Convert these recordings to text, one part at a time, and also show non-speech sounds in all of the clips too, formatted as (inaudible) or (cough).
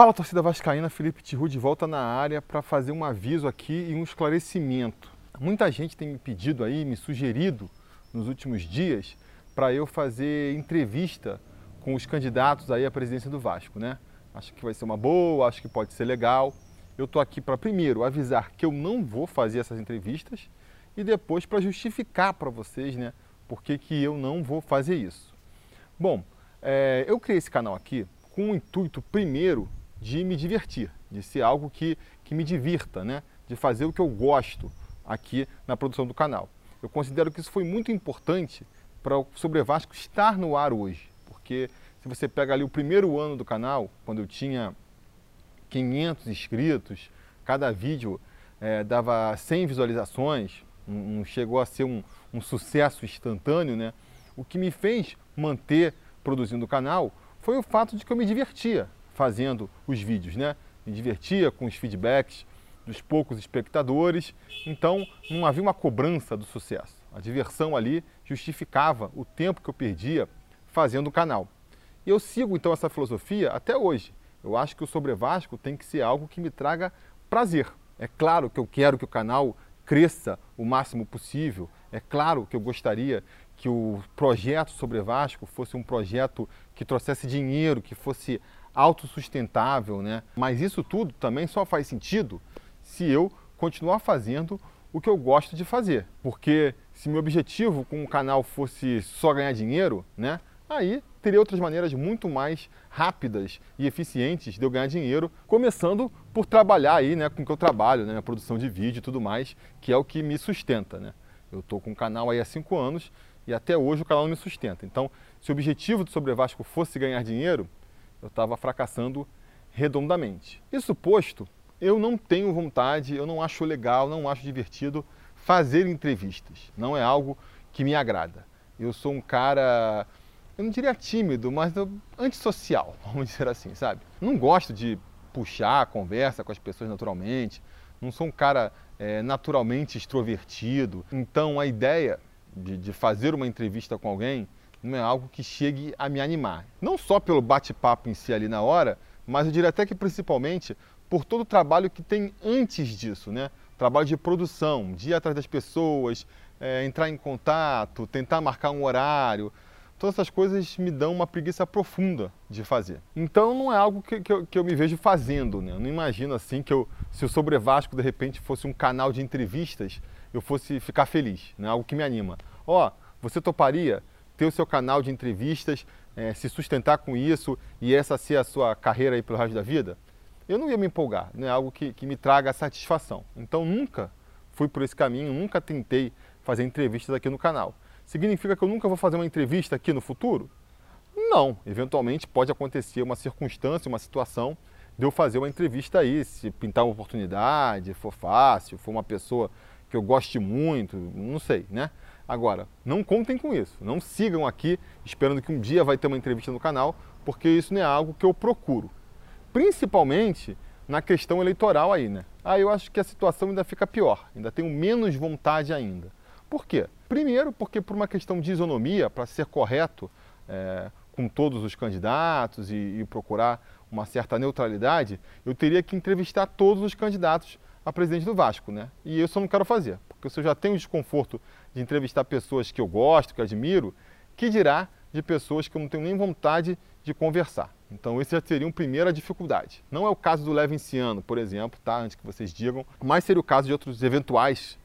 Fala torcida vascaína, Felipe Tiru de volta na área para fazer um aviso aqui e um esclarecimento. Muita gente tem me pedido aí, me sugerido nos últimos dias para eu fazer entrevista com os candidatos aí à presidência do Vasco, né? Acho que vai ser uma boa, acho que pode ser legal. Eu estou aqui para primeiro avisar que eu não vou fazer essas entrevistas e depois para justificar para vocês, né, por que, que eu não vou fazer isso. Bom, é, eu criei esse canal aqui com o intuito primeiro de me divertir, de ser algo que, que me divirta, né? de fazer o que eu gosto aqui na produção do canal. Eu considero que isso foi muito importante para o Sobre Vasco estar no ar hoje, porque se você pega ali o primeiro ano do canal, quando eu tinha 500 inscritos, cada vídeo é, dava 100 visualizações, não chegou a ser um, um sucesso instantâneo, né? O que me fez manter produzindo o canal foi o fato de que eu me divertia fazendo os vídeos, né? Me divertia com os feedbacks dos poucos espectadores, então não havia uma cobrança do sucesso. A diversão ali justificava o tempo que eu perdia fazendo o canal. E eu sigo então essa filosofia até hoje. Eu acho que o Sobre Vasco tem que ser algo que me traga prazer. É claro que eu quero que o canal cresça o máximo possível. É claro que eu gostaria que o projeto Sobre Vasco fosse um projeto que trouxesse dinheiro, que fosse autossustentável, né? Mas isso tudo também só faz sentido se eu continuar fazendo o que eu gosto de fazer. Porque se meu objetivo com o canal fosse só ganhar dinheiro, né? Aí teria outras maneiras muito mais rápidas e eficientes de eu ganhar dinheiro, começando por trabalhar aí, né, com o que eu trabalho, né, a produção de vídeo e tudo mais, que é o que me sustenta, né? Eu estou com o canal aí há cinco anos e até hoje o canal não me sustenta. Então, se o objetivo do Sobre Vasco fosse ganhar dinheiro, eu estava fracassando redondamente. Isso posto, eu não tenho vontade, eu não acho legal, não acho divertido fazer entrevistas. Não é algo que me agrada. Eu sou um cara, eu não diria tímido, mas antissocial, (laughs) vamos dizer assim, sabe? Não gosto de puxar a conversa com as pessoas naturalmente. Não sou um cara é, naturalmente extrovertido. Então a ideia de, de fazer uma entrevista com alguém não é algo que chegue a me animar. Não só pelo bate-papo em si ali na hora, mas eu diria até que principalmente por todo o trabalho que tem antes disso, né? Trabalho de produção, de ir atrás das pessoas, é, entrar em contato, tentar marcar um horário. Todas essas coisas me dão uma preguiça profunda de fazer. Então não é algo que, que, eu, que eu me vejo fazendo, né? Eu não imagino assim que eu, se o Sobre Vasco de repente fosse um canal de entrevistas, eu fosse ficar feliz, né? Algo que me anima. Ó, oh, você toparia ter o seu canal de entrevistas, é, se sustentar com isso e essa ser a sua carreira aí pelo resto da vida? Eu não ia me empolgar, não é algo que, que me traga satisfação. Então nunca fui por esse caminho, nunca tentei fazer entrevistas aqui no canal. Significa que eu nunca vou fazer uma entrevista aqui no futuro? Não, eventualmente pode acontecer uma circunstância, uma situação de eu fazer uma entrevista aí, se pintar uma oportunidade, for fácil, for uma pessoa que eu goste muito, não sei, né? Agora, não contem com isso, não sigam aqui esperando que um dia vai ter uma entrevista no canal, porque isso não é algo que eu procuro. Principalmente na questão eleitoral aí, né? Aí eu acho que a situação ainda fica pior, ainda tenho menos vontade ainda. Por quê? Primeiro, porque por uma questão de isonomia, para ser correto é, com todos os candidatos e, e procurar uma certa neutralidade, eu teria que entrevistar todos os candidatos a presidente do Vasco, né? E isso eu não quero fazer, porque se eu já tenho o desconforto de entrevistar pessoas que eu gosto, que admiro, que dirá de pessoas que eu não tenho nem vontade de conversar. Então, esse já seria uma primeira dificuldade. Não é o caso do Levinciano, por exemplo, tá? Antes que vocês digam, mas seria o caso de outros eventuais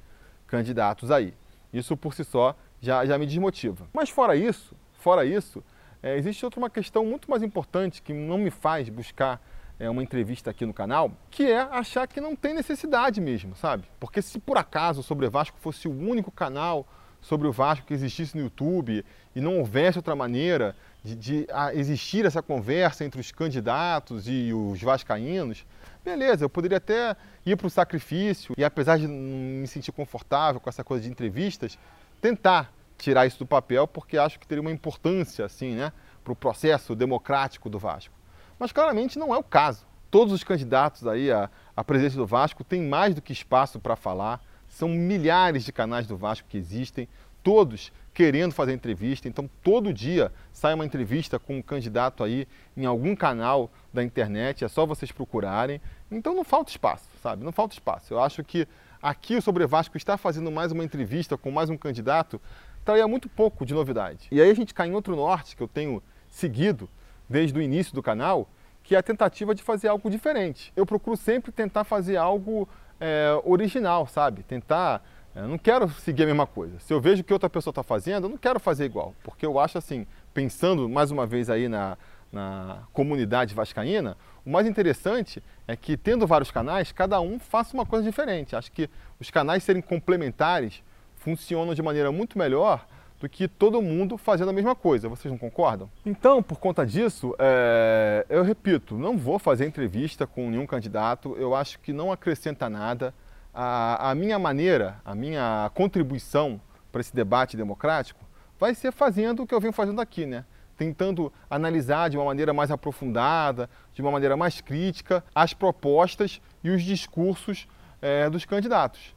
candidatos aí. Isso por si só já, já me desmotiva. Mas fora isso, fora isso, é, existe outra uma questão muito mais importante que não me faz buscar é, uma entrevista aqui no canal, que é achar que não tem necessidade mesmo, sabe? Porque se por acaso o Sobre Vasco fosse o único canal sobre o Vasco que existisse no YouTube e não houvesse outra maneira de, de existir essa conversa entre os candidatos e os vascaínos, beleza, eu poderia até ir para o sacrifício e apesar de não me sentir confortável com essa coisa de entrevistas, tentar tirar isso do papel porque acho que teria uma importância assim, né, para o processo democrático do Vasco. Mas claramente não é o caso. Todos os candidatos aí à, à presidência do Vasco têm mais do que espaço para falar. São milhares de canais do Vasco que existem. todos querendo fazer entrevista. Então, todo dia sai uma entrevista com um candidato aí em algum canal da internet, é só vocês procurarem. Então, não falta espaço, sabe? Não falta espaço. Eu acho que aqui o Sobre Vasco está fazendo mais uma entrevista com mais um candidato, traria muito pouco de novidade. E aí a gente cai em outro norte que eu tenho seguido desde o início do canal, que é a tentativa de fazer algo diferente. Eu procuro sempre tentar fazer algo é, original, sabe? Tentar eu não quero seguir a mesma coisa. Se eu vejo que outra pessoa está fazendo, eu não quero fazer igual. Porque eu acho assim, pensando mais uma vez aí na, na comunidade vascaína, o mais interessante é que, tendo vários canais, cada um faça uma coisa diferente. Acho que os canais serem complementares funcionam de maneira muito melhor do que todo mundo fazendo a mesma coisa. Vocês não concordam? Então, por conta disso, é... eu repito, não vou fazer entrevista com nenhum candidato. Eu acho que não acrescenta nada a, a minha maneira, a minha contribuição para esse debate democrático vai ser fazendo o que eu venho fazendo aqui, né? tentando analisar de uma maneira mais aprofundada, de uma maneira mais crítica, as propostas e os discursos é, dos candidatos.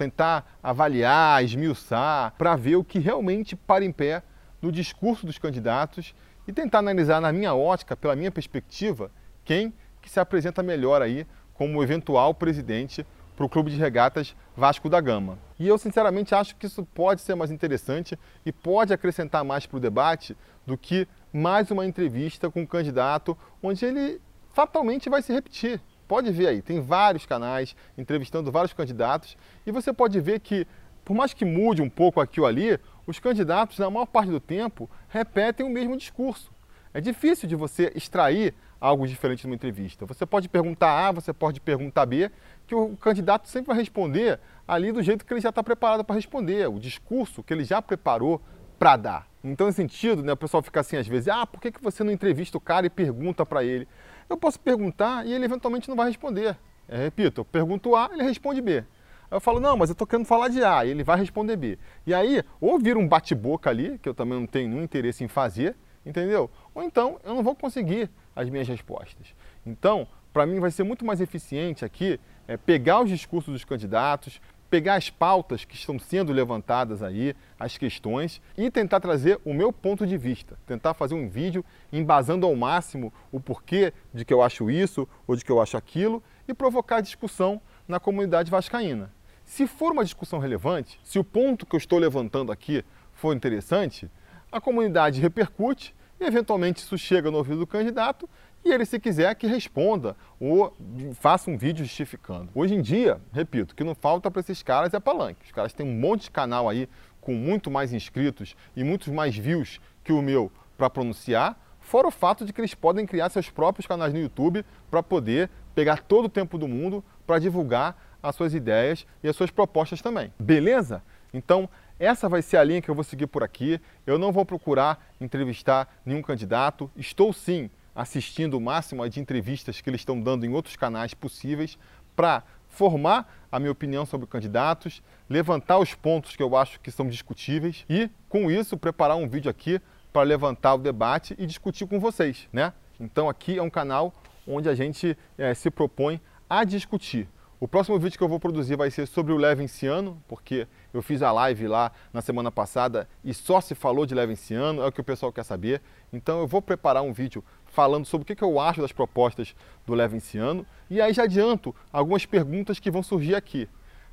Tentar avaliar, esmiuçar, para ver o que realmente para em pé no discurso dos candidatos e tentar analisar, na minha ótica, pela minha perspectiva, quem que se apresenta melhor aí como eventual presidente para o Clube de Regatas Vasco da Gama. E eu sinceramente acho que isso pode ser mais interessante e pode acrescentar mais para o debate do que mais uma entrevista com um candidato onde ele fatalmente vai se repetir. Pode ver aí, tem vários canais entrevistando vários candidatos e você pode ver que, por mais que mude um pouco aqui ou ali, os candidatos, na maior parte do tempo, repetem o mesmo discurso. É difícil de você extrair algo diferente numa entrevista. Você pode perguntar A, você pode perguntar B, que o candidato sempre vai responder ali do jeito que ele já está preparado para responder, o discurso que ele já preparou para dar. Então, nesse sentido, né, o pessoal fica assim às vezes, ah, por que, que você não entrevista o cara e pergunta para ele? Eu posso perguntar e ele eventualmente não vai responder. É, repito, eu pergunto A, ele responde B. Eu falo, não, mas eu estou querendo falar de A, e ele vai responder B. E aí, ou vira um bate-boca ali, que eu também não tenho nenhum interesse em fazer, entendeu? Ou então eu não vou conseguir as minhas respostas. Então, para mim vai ser muito mais eficiente aqui é, pegar os discursos dos candidatos, pegar as pautas que estão sendo levantadas aí, as questões, e tentar trazer o meu ponto de vista. Tentar fazer um vídeo embasando ao máximo o porquê de que eu acho isso ou de que eu acho aquilo e provocar discussão na comunidade vascaína. Se for uma discussão relevante, se o ponto que eu estou levantando aqui for interessante, a comunidade repercute e eventualmente isso chega no ouvido do candidato e ele, se quiser, que responda ou faça um vídeo justificando. Hoje em dia, repito, que não falta para esses caras é palanque. Os caras têm um monte de canal aí com muito mais inscritos e muitos mais views que o meu para pronunciar, fora o fato de que eles podem criar seus próprios canais no YouTube para poder pegar todo o tempo do mundo para divulgar as suas ideias e as suas propostas também. Beleza? Então, essa vai ser a linha que eu vou seguir por aqui. Eu não vou procurar entrevistar nenhum candidato. Estou sim assistindo o máximo de entrevistas que eles estão dando em outros canais possíveis para formar a minha opinião sobre candidatos, levantar os pontos que eu acho que são discutíveis e, com isso, preparar um vídeo aqui para levantar o debate e discutir com vocês, né? Então aqui é um canal onde a gente é, se propõe a discutir. O próximo vídeo que eu vou produzir vai ser sobre o Levenciano, porque eu fiz a live lá na semana passada e só se falou de Levenciano, é o que o pessoal quer saber. Então eu vou preparar um vídeo falando sobre o que eu acho das propostas do Levenciano e aí já adianto algumas perguntas que vão surgir aqui.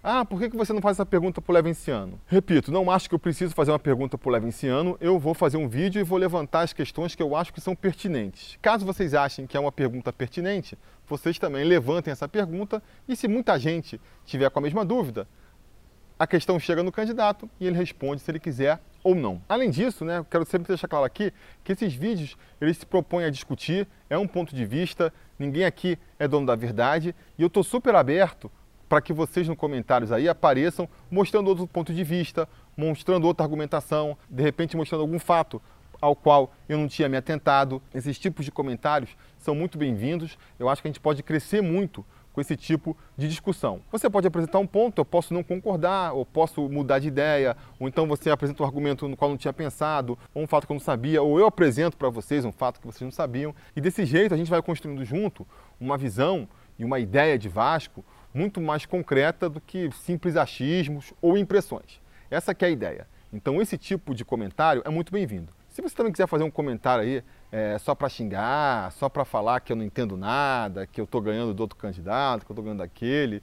Ah, por que você não faz essa pergunta para o Levenciano? Repito, não acho que eu preciso fazer uma pergunta para o Levenciano, eu vou fazer um vídeo e vou levantar as questões que eu acho que são pertinentes. Caso vocês achem que é uma pergunta pertinente, vocês também levantem essa pergunta e se muita gente tiver com a mesma dúvida, a questão chega no candidato e ele responde se ele quiser ou não. Além disso, né, quero sempre deixar claro aqui que esses vídeos eles se propõem a discutir, é um ponto de vista, ninguém aqui é dono da verdade e eu estou super aberto para que vocês nos comentários aí apareçam mostrando outro ponto de vista, mostrando outra argumentação, de repente mostrando algum fato ao qual eu não tinha me atentado. Esses tipos de comentários são muito bem-vindos. Eu acho que a gente pode crescer muito com esse tipo de discussão. Você pode apresentar um ponto, eu posso não concordar, ou posso mudar de ideia, ou então você apresenta um argumento no qual não tinha pensado, ou um fato que eu não sabia, ou eu apresento para vocês um fato que vocês não sabiam. E desse jeito a gente vai construindo junto uma visão e uma ideia de Vasco muito mais concreta do que simples achismos ou impressões. Essa é a ideia. Então esse tipo de comentário é muito bem-vindo. Se você também quiser fazer um comentário aí é, só para xingar, só para falar que eu não entendo nada, que eu estou ganhando do outro candidato, que eu estou ganhando daquele,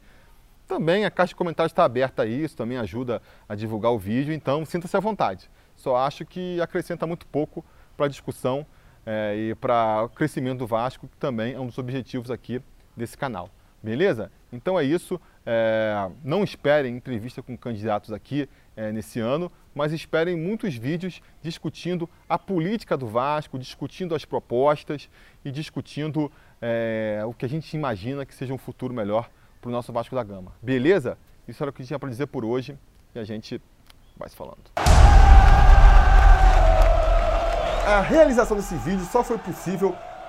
também a caixa de comentários está aberta a isso, também ajuda a divulgar o vídeo, então sinta-se à vontade. Só acho que acrescenta muito pouco para a discussão é, e para o crescimento do Vasco, que também é um dos objetivos aqui desse canal. Beleza? Então é isso. É, não esperem entrevista com candidatos aqui é, nesse ano, mas esperem muitos vídeos discutindo a política do Vasco, discutindo as propostas e discutindo é, o que a gente imagina que seja um futuro melhor para o nosso Vasco da Gama. Beleza? Isso era o que tinha para dizer por hoje e a gente vai se falando. A realização desse vídeo só foi possível